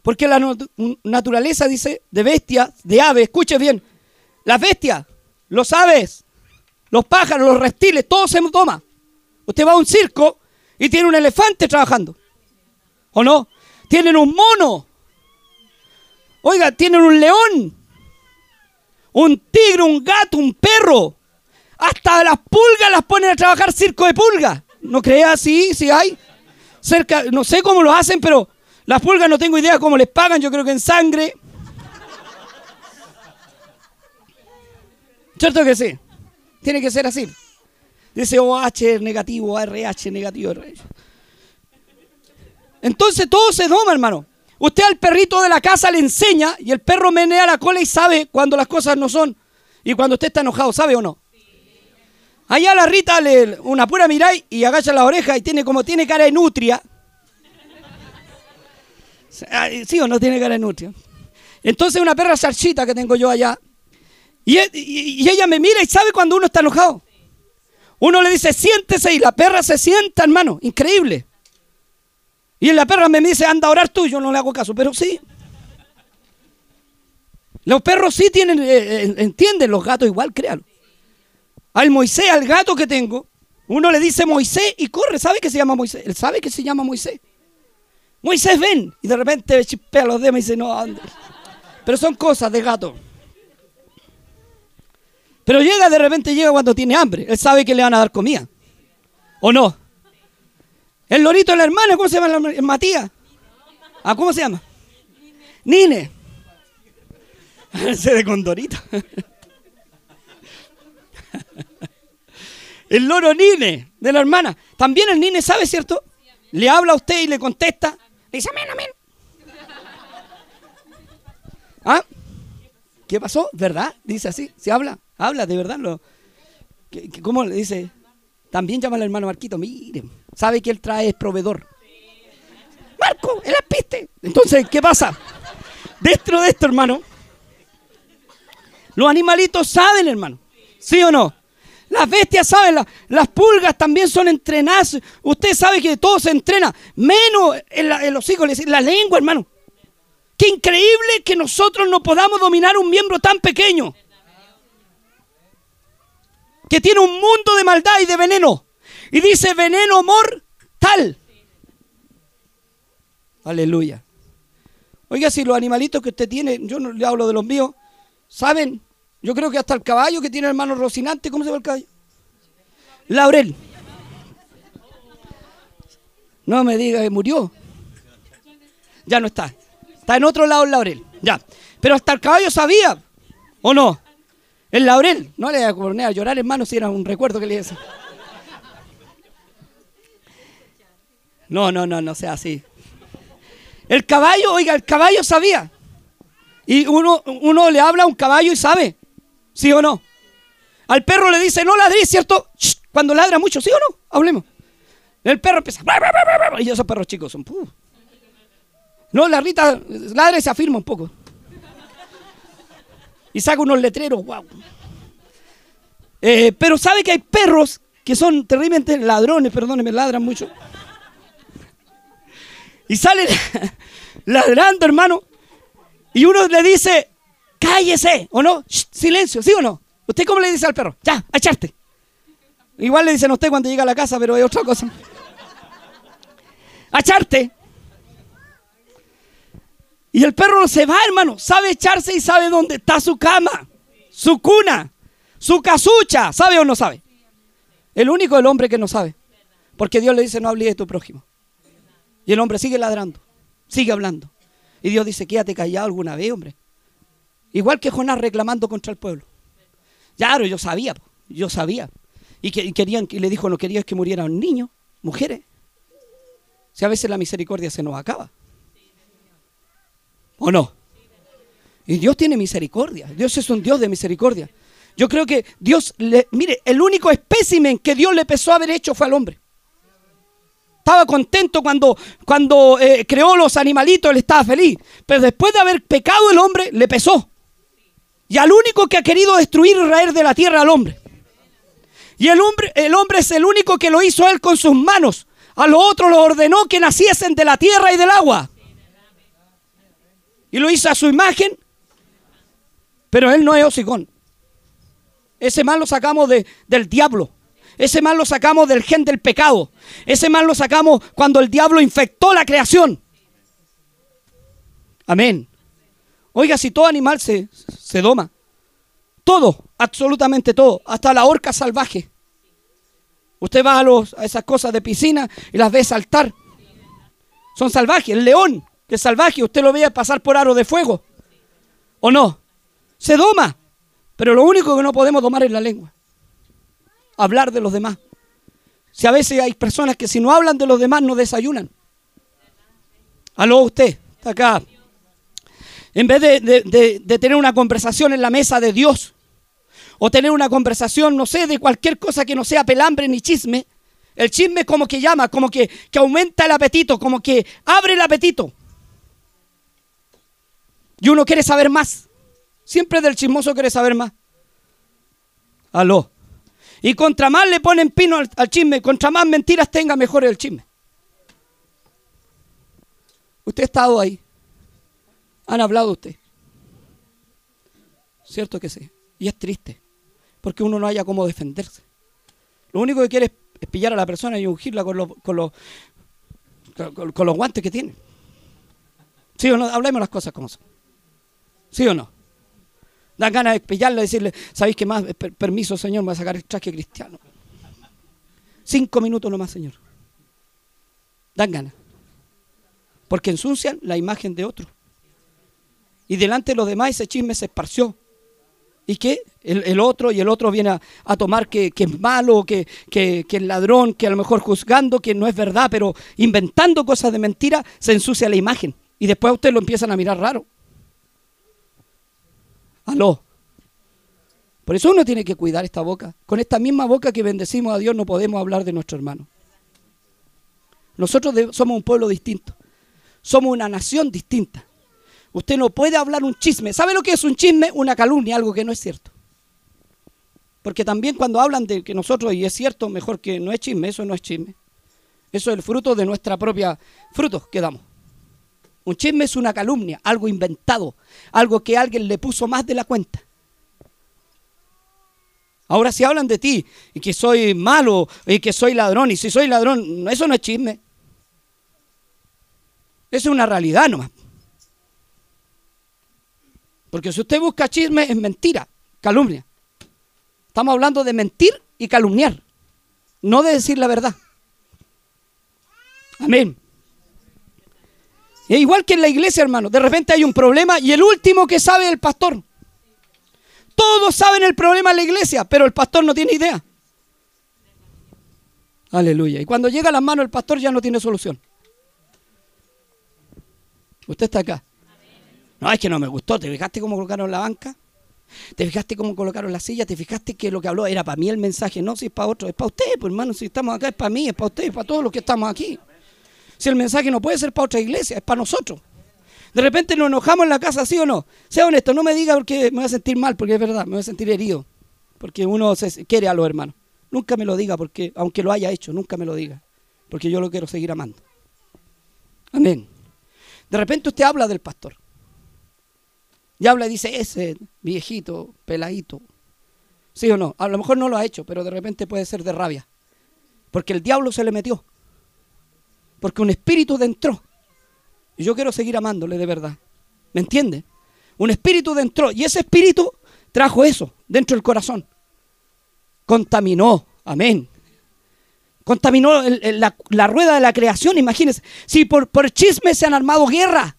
Porque la nat- naturaleza dice de bestias, de aves, escuche bien, las bestias, los aves, los pájaros, los reptiles, todo se toma. Usted va a un circo y tiene un elefante trabajando. ¿O no? Tienen un mono. Oiga, tienen un león. Un tigre, un gato, un perro. Hasta las pulgas las ponen a trabajar circo de pulgas. ¿No crea así? Sí hay. Cerca, no sé cómo lo hacen, pero las pulgas no tengo idea cómo les pagan. Yo creo que en sangre. ¿Cierto que sí? Tiene que ser así. Dice OH negativo, RH negativo. RH. Entonces todo se doma, hermano. Usted al perrito de la casa le enseña y el perro menea la cola y sabe cuando las cosas no son. Y cuando usted está enojado, ¿sabe o no? Allá la Rita le una pura miráis y agacha la oreja y tiene como tiene cara de nutria. ¿Sí o no tiene cara de nutria? Entonces una perra salchita que tengo yo allá. E- y ella me mira y sabe cuando uno está enojado. Uno le dice, siéntese y la perra se sienta, hermano. Increíble. Y la perra me dice, anda a orar tú. Yo no le hago caso, pero sí. Los perros sí tienen, eh, eh, entienden, los gatos igual, créalo. Al Moisés, al gato que tengo, uno le dice Moisés y corre. ¿Sabe que se llama Moisés? Él sabe que se llama Moisés. Moisés, ven. Y de repente chispea los dedos y dice, no, ande. Pero son cosas de gato. Pero llega de repente, llega cuando tiene hambre. Él sabe que le van a dar comida. ¿O no? El lorito de la hermana, ¿cómo se llama? el Matías. ¿Ah, cómo se llama? Nine. Ese de condorito. El loro Nine de la hermana. También el Nine sabe, ¿cierto? Le habla a usted y le contesta. Le dice, amén, amén. ¿Ah? ¿Qué pasó? ¿Verdad? Dice así. ¿Se habla? Habla, de verdad. Lo, ¿Qué- qué- ¿Cómo le dice? También llama al hermano Marquito. Miren, sabe que él trae es proveedor. Marco, el apiste. Entonces, ¿qué pasa? Dentro de esto, hermano, los animalitos saben, hermano. ¿Sí o no? Las bestias saben, la- las pulgas también son entrenadas. Usted sabe que todo se entrena, menos en, la- en los hijos, la lengua, hermano. Qué increíble que nosotros no podamos dominar un miembro tan pequeño. Que tiene un mundo de maldad y de veneno. Y dice veneno mortal. Aleluya. Oiga, si los animalitos que usted tiene, yo no le hablo de los míos, ¿saben? Yo creo que hasta el caballo que tiene el hermano Rocinante, ¿cómo se llama el caballo? Laurel. No me diga que murió. Ya no está. Está en otro lado el laurel. Ya. Pero hasta el caballo sabía. ¿O no? El laurel. No le voy a llorar, hermano, si era un recuerdo que le hice. No, no, no, no sea así. El caballo, oiga, el caballo sabía. Y uno, uno le habla a un caballo y sabe, ¿sí o no? Al perro le dice, no ladrí, ¿cierto? Cuando ladra mucho, ¿sí o no? Hablemos. El perro empieza, y esos perros chicos son... No, la Rita ladra y se afirma un poco. Y saca unos letreros, wow. Eh, pero sabe que hay perros que son terriblemente ladrones, perdónenme, ladran mucho. Y salen ladrando, hermano. Y uno le dice, cállese, ¿o no? silencio, ¿sí o no? ¿Usted cómo le dice al perro? Ya, a echarte. Igual le dicen a usted cuando llega a la casa, pero hay otra cosa. A echarte. Y el perro se va, hermano. Sabe echarse y sabe dónde está su cama, su cuna, su casucha. ¿Sabe o no sabe? El único el hombre que no sabe. Porque Dios le dice, no hable de tu prójimo. Y el hombre sigue ladrando, sigue hablando. Y Dios dice, quédate callado alguna vez, hombre. Igual que Jonás reclamando contra el pueblo. Claro, yo sabía, yo sabía. Y, que, querían, y le dijo, no querías que murieran niños, mujeres. Si a veces la misericordia se nos acaba. ¿O no? Y Dios tiene misericordia. Dios es un Dios de misericordia. Yo creo que Dios, le, mire, el único espécimen que Dios le pesó haber hecho fue al hombre. Estaba contento cuando, cuando eh, creó los animalitos, él estaba feliz. Pero después de haber pecado el hombre, le pesó. Y al único que ha querido destruir y raer de la tierra al hombre. Y el hombre, el hombre es el único que lo hizo él con sus manos. A los otros los ordenó que naciesen de la tierra y del agua. Y lo hizo a su imagen. Pero él no es hocicón. Ese mal lo sacamos de, del diablo. Ese mal lo sacamos del gen del pecado. Ese mal lo sacamos cuando el diablo infectó la creación. Amén. Oiga, si todo animal se, se doma, todo, absolutamente todo, hasta la horca salvaje. Usted va a, los, a esas cosas de piscina y las ve saltar. Son salvajes. El león, es salvaje, usted lo ve pasar por aro de fuego. ¿O no? Se doma. Pero lo único que no podemos domar es la lengua. Hablar de los demás. Si a veces hay personas que si no hablan de los demás no desayunan. Aló usted, está acá. En vez de, tener una conversación en la mesa de Dios, o tener una conversación, no sé, de cualquier cosa que no sea pelambre ni chisme, el chisme como que llama, como que, que aumenta el apetito, como que abre el apetito. Y uno quiere saber más. Siempre del chismoso quiere saber más. Aló. Y contra más le ponen pino al, al, chisme, contra más mentiras tenga, mejor el chisme. Usted ha estado ahí. Han hablado usted. Cierto que sí. Y es triste. Porque uno no haya cómo defenderse. Lo único que quiere es pillar a la persona y ungirla con los, con los, con, los guantes que tiene. ¿Sí o no? Hablemos las cosas como son. ¿Sí o no? Dan ganas de pillarla y decirle, ¿sabéis qué más? permiso, Señor, me va a sacar el traje cristiano. Cinco minutos nomás, Señor. Dan ganas. Porque ensucian la imagen de otro. Y delante de los demás ese chisme se esparció. ¿Y qué? El, otro y el otro viene a, tomar que, es malo, que, que, que es ladrón, que a lo mejor juzgando que no es verdad, pero inventando cosas de mentira, se ensucia la imagen. Y después a usted lo empiezan a mirar raro. Aló. Por eso uno tiene que cuidar esta boca. Con esta misma boca que bendecimos a Dios no podemos hablar de nuestro hermano. Nosotros somos un pueblo distinto. Somos una nación distinta. Usted no puede hablar un chisme. ¿Sabe lo que es un chisme? Una calumnia, algo que no es cierto. Porque también cuando hablan de que nosotros, y es cierto, mejor que no es chisme, eso no es chisme. Eso es el fruto de nuestra propia fruto que damos. Un chisme es una calumnia, algo inventado, algo que alguien le puso más de la cuenta. Ahora si hablan de ti y que soy malo y que soy ladrón y si soy ladrón, eso no es chisme. Eso es una realidad nomás. Porque si usted busca chisme es mentira, calumnia. Estamos hablando de mentir y calumniar, no de decir la verdad. Amén. Es igual que en la iglesia, hermano. De repente hay un problema y el último que sabe es el pastor. Todos saben el problema en la iglesia, pero el pastor no tiene idea. Aleluya. Y cuando llega a las manos el pastor ya no tiene solución. Usted está acá. No, es que no me gustó. ¿Te fijaste cómo colocaron la banca? ¿Te fijaste cómo colocaron la silla? ¿Te fijaste que lo que habló era para mí el mensaje? No, si es para otro, es para usted, pues hermano, si estamos acá es para mí, es para usted, es para todos los que estamos aquí. Si el mensaje no puede ser para otra iglesia, es para nosotros. De repente nos enojamos en la casa, ¿sí o no? Sea honesto, no me diga porque me voy a sentir mal, porque es verdad, me voy a sentir herido. Porque uno quiere a los hermanos. Nunca me lo diga, porque aunque lo haya hecho, nunca me lo diga. Porque yo lo quiero seguir amando. Amén. De repente usted habla del pastor. Y habla y dice, ese viejito, peladito. ¿Sí o no? A lo mejor no lo ha hecho, pero de repente puede ser de rabia. Porque el diablo se le metió. Porque un espíritu entró. Y yo quiero seguir amándole de verdad. ¿Me entiende? Un espíritu entró. Y ese espíritu trajo eso dentro del corazón. Contaminó. Amén. Contaminó la, rueda de la creación. Imagínense. Si por, por chisme se han armado guerra.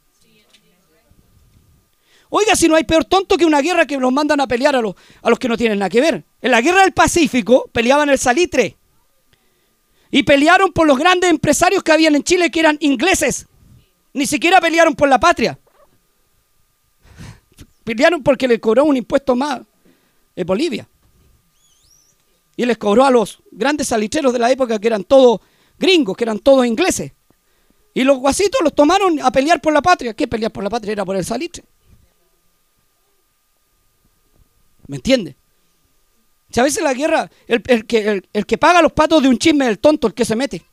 Oiga, si no hay peor tonto que una guerra que los mandan a pelear a los, a los que no tienen nada que ver. En la guerra del Pacífico peleaban el salitre. Y pelearon por los grandes empresarios que habían en Chile que eran ingleses. Ni siquiera pelearon por la patria. Pelearon porque les cobró un impuesto más en Bolivia. Y les cobró a los grandes salitreros de la época que eran todos gringos, que eran todos ingleses. Y los guasitos los tomaron a pelear por la patria. ¿Qué pelear por la patria? Era por el salitre. ¿Me entiende? Si a veces la guerra, el, que, el, que paga los patos de un chisme es el tonto, el que se mete.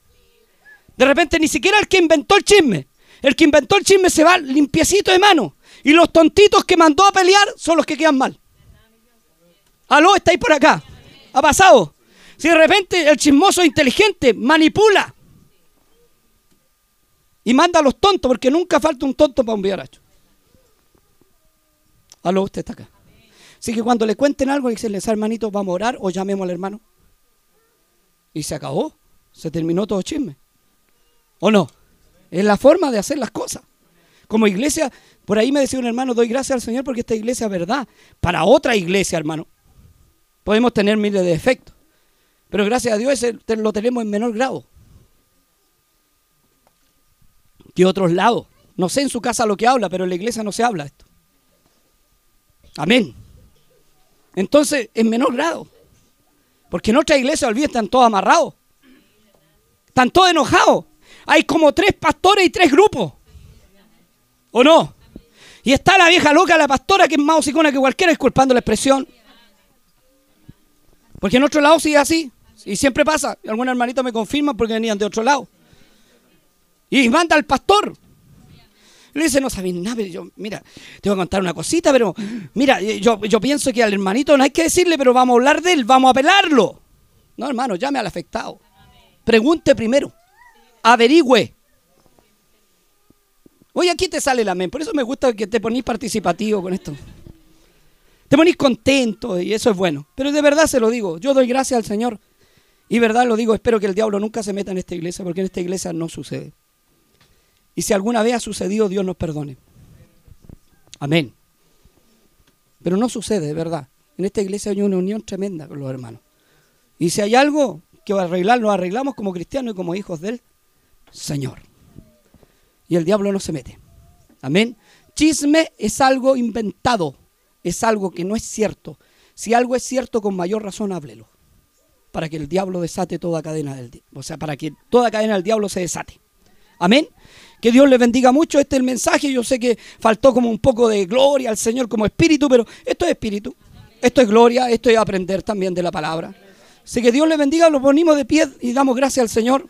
De repente ni siquiera el que inventó el chisme. El que inventó el chisme se va limpiecito de mano. Y los tontitos que mandó a pelear son los que quedan mal. Aló, estáis por acá. Ha pasado. Si de repente el chismoso inteligente manipula y manda a los tontos, porque nunca falta un tonto para un viaracho. Aló, usted está acá. Así que cuando le cuenten algo, dicen, hermanito, vamos a orar o llamemos al hermano. Y se acabó. Se terminó todo chisme. ¿O no? Es la forma de hacer las cosas. Como iglesia, por ahí me decía un hermano, doy gracias al Señor porque esta iglesia es verdad. Para otra iglesia, hermano, podemos tener miles de defectos. Pero gracias a Dios lo tenemos en menor grado que otros lados. No sé en su casa lo que habla, pero en la iglesia no se habla esto. Amén. Entonces, en menor grado. Porque en otra iglesia, olvídate, están todos amarrados. Están todos enojados. Hay como tres pastores y tres grupos. ¿O no? Y está la vieja loca, la pastora, que es más hocicona que cualquiera, disculpando la expresión. Porque en otro lado sigue así. Y siempre pasa. Algún hermanito me confirma porque venían de otro lado. Y manda al pastor. Le dice, no sabes nada, pero yo, mira, te voy a contar una cosita, pero mira, yo, yo pienso que al hermanito no hay que decirle, pero vamos a hablar de él, vamos a apelarlo. No, hermano, llame al afectado. Pregunte primero. Averigüe. Hoy aquí te sale la amén. Por eso me gusta que te ponís participativo con esto. Te ponís contento y eso es bueno. Pero de verdad se lo digo. Yo doy gracias al Señor. Y verdad lo digo, espero que el diablo nunca se meta en esta iglesia, porque en esta iglesia no sucede. Y si alguna vez ha sucedido, Dios nos perdone. Amén. Pero no sucede, de verdad. En esta iglesia hay una unión tremenda con los hermanos. Y si hay algo que arreglar, lo arreglamos como cristianos y como hijos del Señor. Y el diablo no se mete. Amén. Chisme es algo inventado, es algo que no es cierto. Si algo es cierto, con mayor razón háblelo. Para que el diablo desate toda cadena del O sea, para que toda cadena del diablo se desate. Amén. Que Dios les bendiga mucho. Este es el mensaje. Yo sé que faltó como un poco de gloria al Señor como espíritu, pero esto es espíritu. Esto es gloria. Esto es aprender también de la palabra. Así que Dios les bendiga. Lo ponemos de pie y damos gracias al Señor.